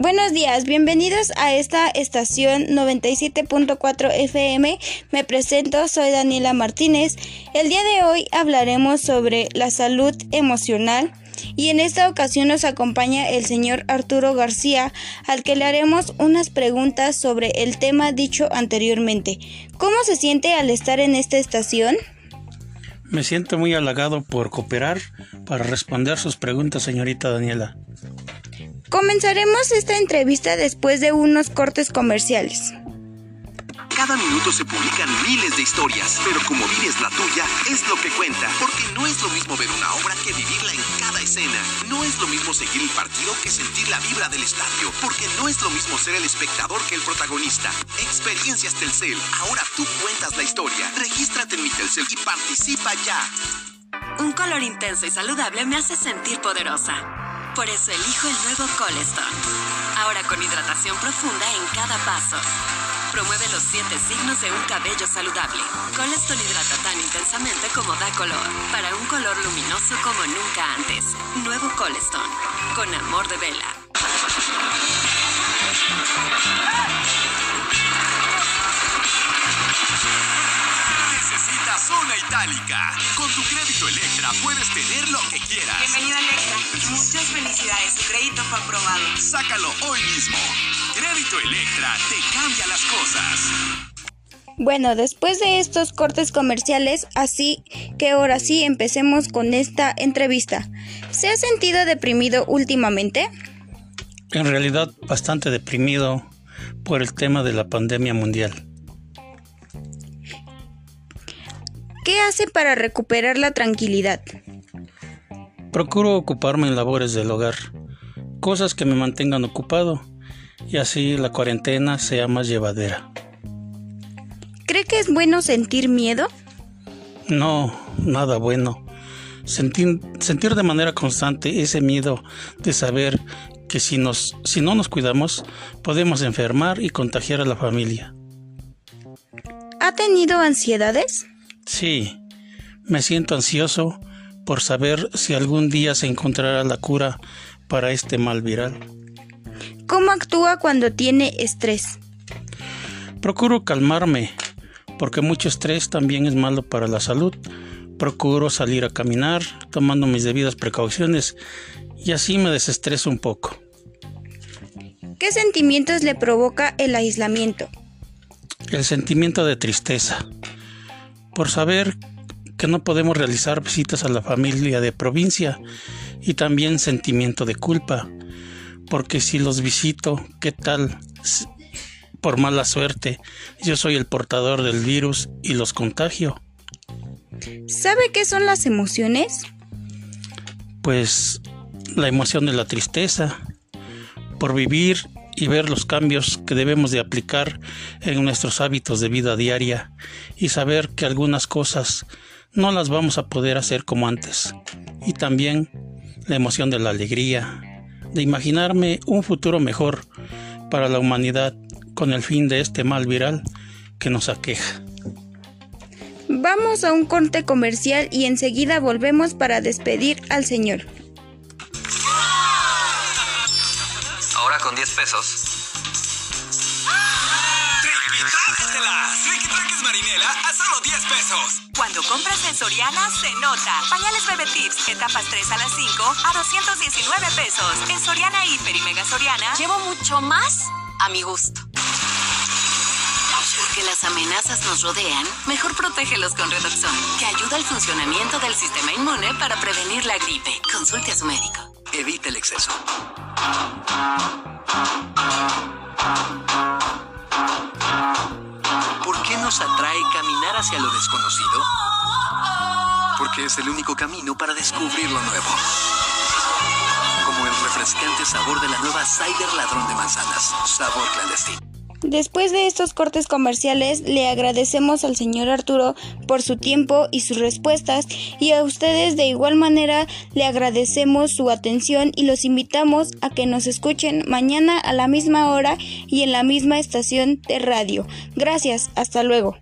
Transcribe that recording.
Buenos días, bienvenidos a esta estación 97.4 FM. Me presento, soy Daniela Martínez. El día de hoy hablaremos sobre la salud emocional y en esta ocasión nos acompaña el señor Arturo García, al que le haremos unas preguntas sobre el tema dicho anteriormente. ¿Cómo se siente al estar en esta estación? Me siento muy halagado por cooperar para responder sus preguntas, señorita Daniela. Comenzaremos esta entrevista después de unos cortes comerciales. Cada minuto se publican miles de historias, pero como vives la tuya es lo que cuenta, porque no es lo mismo ver una obra que vivirla en cada escena. No es lo mismo seguir el partido que sentir la vibra del estadio, porque no es lo mismo ser el espectador que el protagonista. Experiencias Telcel, ahora tú cuentas la historia. Regístrate en mi Telcel y participa ya. Un color intenso y saludable me hace sentir poderosa. Por eso elijo el nuevo Colestone. Ahora con hidratación profunda en cada paso. Promueve los siete signos de un cabello saludable. Colestone hidrata tan intensamente como da color. Para un color luminoso como nunca antes. Nuevo Colestone. Con amor de vela. Necesitas zona itálica. Con tu crédito Electra puedes tener lo que quieras. Bienvenido Electra. Muchas felicidades. Tu crédito fue aprobado. Sácalo hoy mismo. Crédito Electra te cambia las cosas. Bueno, después de estos cortes comerciales, así que ahora sí empecemos con esta entrevista. ¿Se ha sentido deprimido últimamente? En realidad bastante deprimido por el tema de la pandemia mundial. ¿Qué hace para recuperar la tranquilidad? Procuro ocuparme en labores del hogar, cosas que me mantengan ocupado y así la cuarentena sea más llevadera. ¿Cree que es bueno sentir miedo? No, nada bueno. Sentir, sentir de manera constante ese miedo de saber que si, nos, si no nos cuidamos podemos enfermar y contagiar a la familia. ¿Ha tenido ansiedades? Sí, me siento ansioso por saber si algún día se encontrará la cura para este mal viral. ¿Cómo actúa cuando tiene estrés? Procuro calmarme, porque mucho estrés también es malo para la salud. Procuro salir a caminar, tomando mis debidas precauciones, y así me desestreso un poco. ¿Qué sentimientos le provoca el aislamiento? El sentimiento de tristeza, por saber que no podemos realizar visitas a la familia de provincia, y también sentimiento de culpa, porque si los visito, ¿qué tal? Por mala suerte, yo soy el portador del virus y los contagio. ¿Sabe qué son las emociones? Pues la emoción de la tristeza, por vivir y ver los cambios que debemos de aplicar en nuestros hábitos de vida diaria y saber que algunas cosas no las vamos a poder hacer como antes. Y también la emoción de la alegría, de imaginarme un futuro mejor para la humanidad con el fin de este mal viral que nos aqueja. Vamos a un corte comercial y enseguida volvemos para despedir al señor. Con 10 pesos. ¡Triqui-tráquetelas! Triqui-traques Marinela a solo 10 pesos. Cuando compras en Soriana, se nota. Pañales Bebe Tips, etapas 3 a las 5, a 219 pesos. En Soriana Hiper y Mega Soriana, Llevo mucho más a mi gusto. Porque las amenazas nos rodean, mejor protégelos con Redoxon, que ayuda al funcionamiento del sistema inmune para prevenir la gripe. Consulte a su médico. Evita el exceso. ¿Por qué nos atrae caminar hacia lo desconocido? Porque es el único camino para descubrir lo nuevo. Como el refrescante sabor de la nueva Cider Ladrón de Manzanas. Sabor clandestino. Después de estos cortes comerciales, le agradecemos al señor Arturo por su tiempo y sus respuestas y a ustedes de igual manera le agradecemos su atención y los invitamos a que nos escuchen mañana a la misma hora y en la misma estación de radio. Gracias, hasta luego.